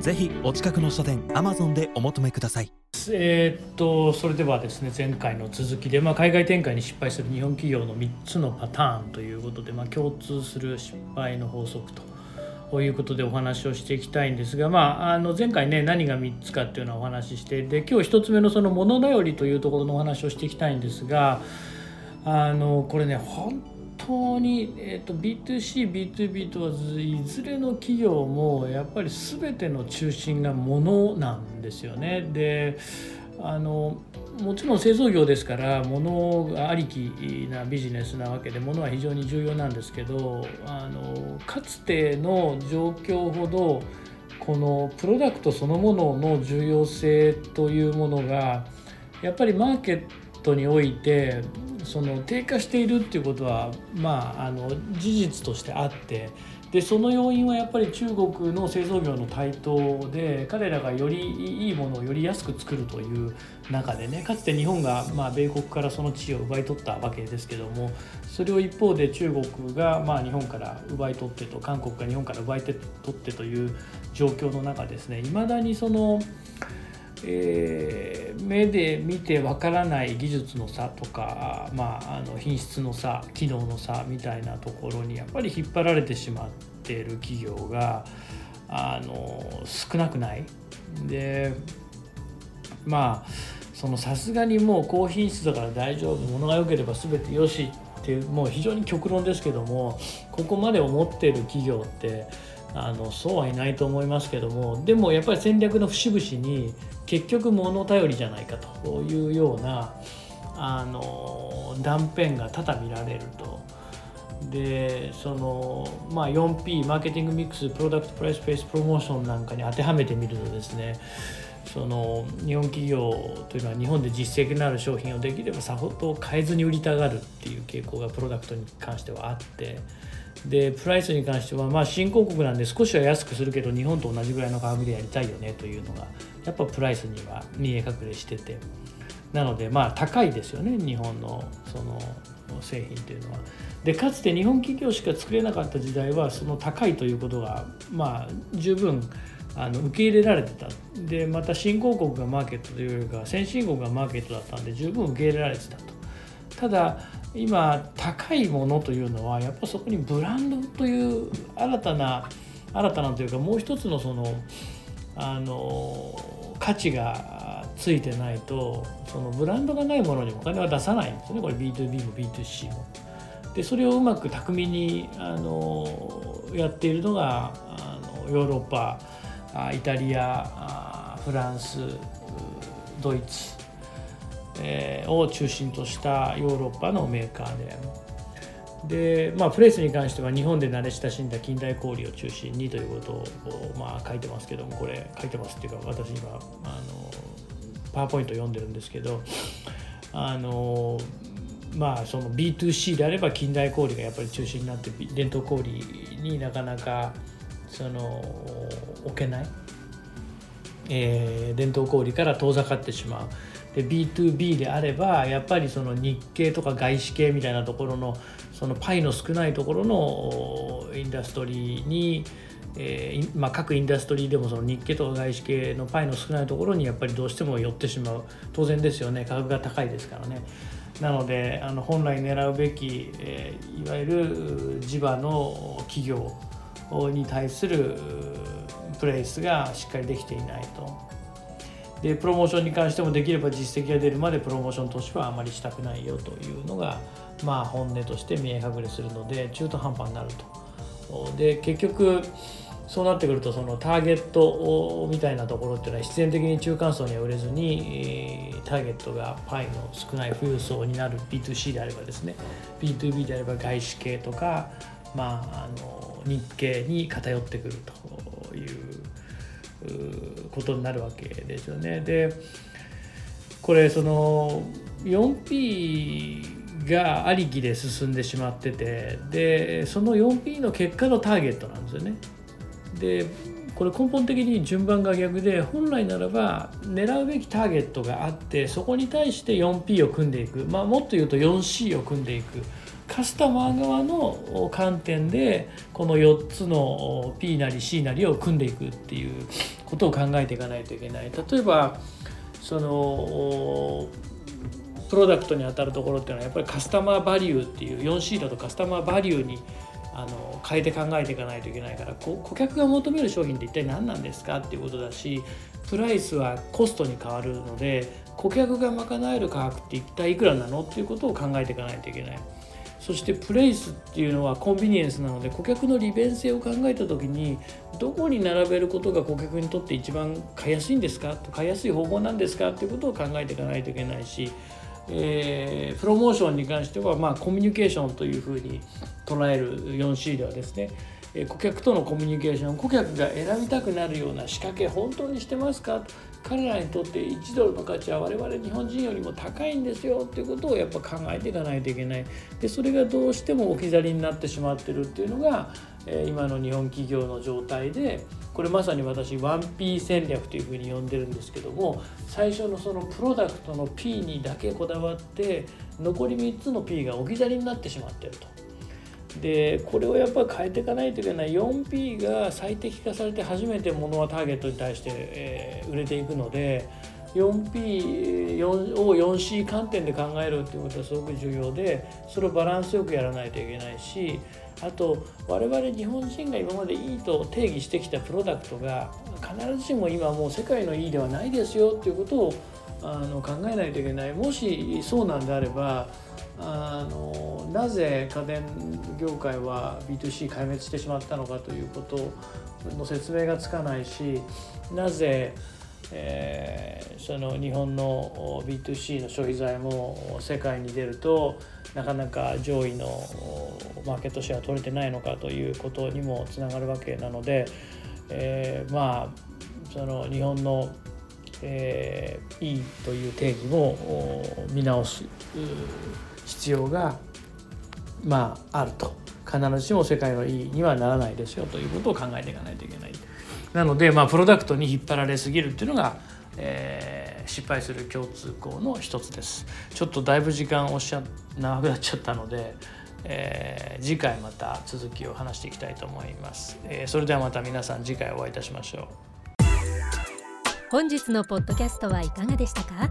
ぜひお近くの書店アマゾンでお求めください。えー、っとそれではですね前回の続きで、まあ、海外展開に失敗する日本企業の3つのパターンということで、まあ、共通する失敗の法則とこういうことでお話をしていきたいんですが、まあ、あの前回ね何が3つかっていうのをお話ししてで今日1つ目のその物頼りというところのお話をしていきたいんですがあのこれね本当に、えーと、B2C、B2B とはいずれの企業もやっぱり全ての中心が物なんですよね。であのもちろん製造業ですから物がありきなビジネスなわけで物は非常に重要なんですけどあのかつての状況ほどこのプロダクトそのものの重要性というものがやっぱりマーケットトにおいてその低下しているっていうことはまああの事実としてあってでその要因はやっぱり中国の製造業の台頭で彼らがよりいいものをより安く作るという中でねかつて日本がまあ米国からその地位を奪い取ったわけですけどもそれを一方で中国がまあ日本から奪い取ってと韓国が日本から奪い取ってという状況の中ですねいまだにそのえー、目で見てわからない技術の差とか、まあ、あの品質の差機能の差みたいなところにやっぱり引っ張られてしまっている企業があの少なくない。でまあそのさすがにもう高品質だから大丈夫物が良ければ全てよしっていうもう非常に極論ですけどもここまで思ってる企業ってあのそうはいないと思いますけどもでもやっぱり戦略の節々に結局物頼りじゃないかというようなあの断片が多々見られると。でそのまあ 4P マーケティングミックスプロダクトプライスペースプロモーションなんかに当てはめてみるとですねその日本企業というのは日本で実績のある商品をできればさほど変えずに売りたがるっていう傾向がプロダクトに関してはあってでプライスに関してはまあ新興国なんで少しは安くするけど日本と同じぐらいの価格でやりたいよねというのがやっぱプライスには見え隠れしてて。なのでまあ高いですよね日本のその製品というのは。でかつて日本企業しか作れなかった時代はその高いということがまあ十分あの受け入れられてた。でまた新興国がマーケットというよりか先進国がマーケットだったんで十分受け入れられてたと。ただ今高いものというのはやっぱそこにブランドという新たな新たなというかもう一つのそのあの価値がついてないとそのブランドがないものにお金は出さないんですねこれ B2B も B2C も。でそれをうまく巧みにあのやっているのがあのヨーロッパイタリアフランスドイツえー、を中心としたヨーロッパのメーカーで。でまあ、プレイスに関しては日本で慣れ親しんだ近代小売を中心にということを、まあ、書いてますけどもこれ書いてますっていうか私今あのパワーポイント読んでるんですけどあのまあその B2C であれば近代小売がやっぱり中心になって伝統小売になかなかその置けない、えー、伝統小売から遠ざかってしまう。で B2B であればやっぱりその日系とか外資系みたいなところのそのパイの少ないところのインダストリーに、えーまあ、各インダストリーでもその日系とか外資系のパイの少ないところにやっぱりどうしても寄ってしまう当然ですよね価格が高いですからね。なのであの本来狙うべき、えー、いわゆる地場の企業に対するプレイスがしっかりできていないと。でプロモーションに関してもできれば実績が出るまでプロモーション投資はあまりしたくないよというのがまあ本音として見え隠れするので中途半端になると。で結局そうなってくるとそのターゲットみたいなところっていうのは必然的に中間層には売れずにターゲットがパイの少ない富裕層になる B2C であればですね B2B であれば外資系とか、まあ、あの日系に偏ってくるということになるわけですよね。でこれその 4P がありきで進んでしまっててでその 4P の結果のターゲットなんですよね。でこれ根本的に順番が逆で本来ならば狙うべきターゲットがあってそこに対して 4P を組んでいく、まあ、もっと言うと 4C を組んでいくカスタマー側の観点でこの4つの P なり C なりを組んでいくっていうことを考えていかないといけない。例えばそのプロダクトに当たるところっていうのはやっぱりカスタマーバリューっていう 4C だとカスタマーバリューにあの変えて考えていかないといけないから顧客が求める商品って一体何なんですか？っていうことだしプライスはコストに変わるので顧客が賄える価格って一体いくらなの？っていうことを考えていかないといけない。そしてプレイスっていうのはコンビニエンスなので顧客の利便性を考えた時にどこに並べることが顧客にとって一番買いやすいんですか？買いやすい方法なんですか？っていうことを考えていかないといけないしえー、プロモーションに関しては、まあ、コミュニケーションというふうに捉える 4C ではですね、顧客とのコミュニケーション顧客が選びたくなるような仕掛け本当にしてますか？彼らにとって1ドルの価値は我々日本人よりも高いんですよっていうことをやっぱ考えていかないといけないでそれがどうしても置き去りになってしまってるっていうのが、えー、今の日本企業の状態でこれまさに私 1P 戦略というふうに呼んでるんですけども最初のそのプロダクトの P にだけこだわって残り3つの P が置き去りになってしまってると。でこれをやっぱり変えていかないといけない。4P が最適化されて初めてものはターゲットに対して、えー、売れていくので 4P を 4C 観点で考えるっていうことはすごく重要でそれをバランスよくやらないといけないしあと我々日本人が今までいいと定義してきたプロダクトが必ずしも今もう世界のいいではないですよっていうことをあの考えないといけない。もしそうなんであればあのなぜ家電業界は B2C 壊滅してしまったのかということの説明がつかないしなぜえー、その日本の B2C の消費財も世界に出るとなかなか上位のマーケットシェア取れてないのかということにもつながるわけなので、えー、まあその日本の、えー、いいという定義も見直す。必要がまああると。必ずしも世界のいいにはならないですよということを考えていかないといけない。なので、まあ、プロダクトに引っ張られすぎるっていうのが、えー、失敗する共通項の一つです。ちょっとだいぶ時間おっしゃ長くなっちゃったので、えー、次回また続きを話していきたいと思います、えー、それではまた皆さん次回お会いいたしましょう。本日のポッドキャストはいかがでしたか？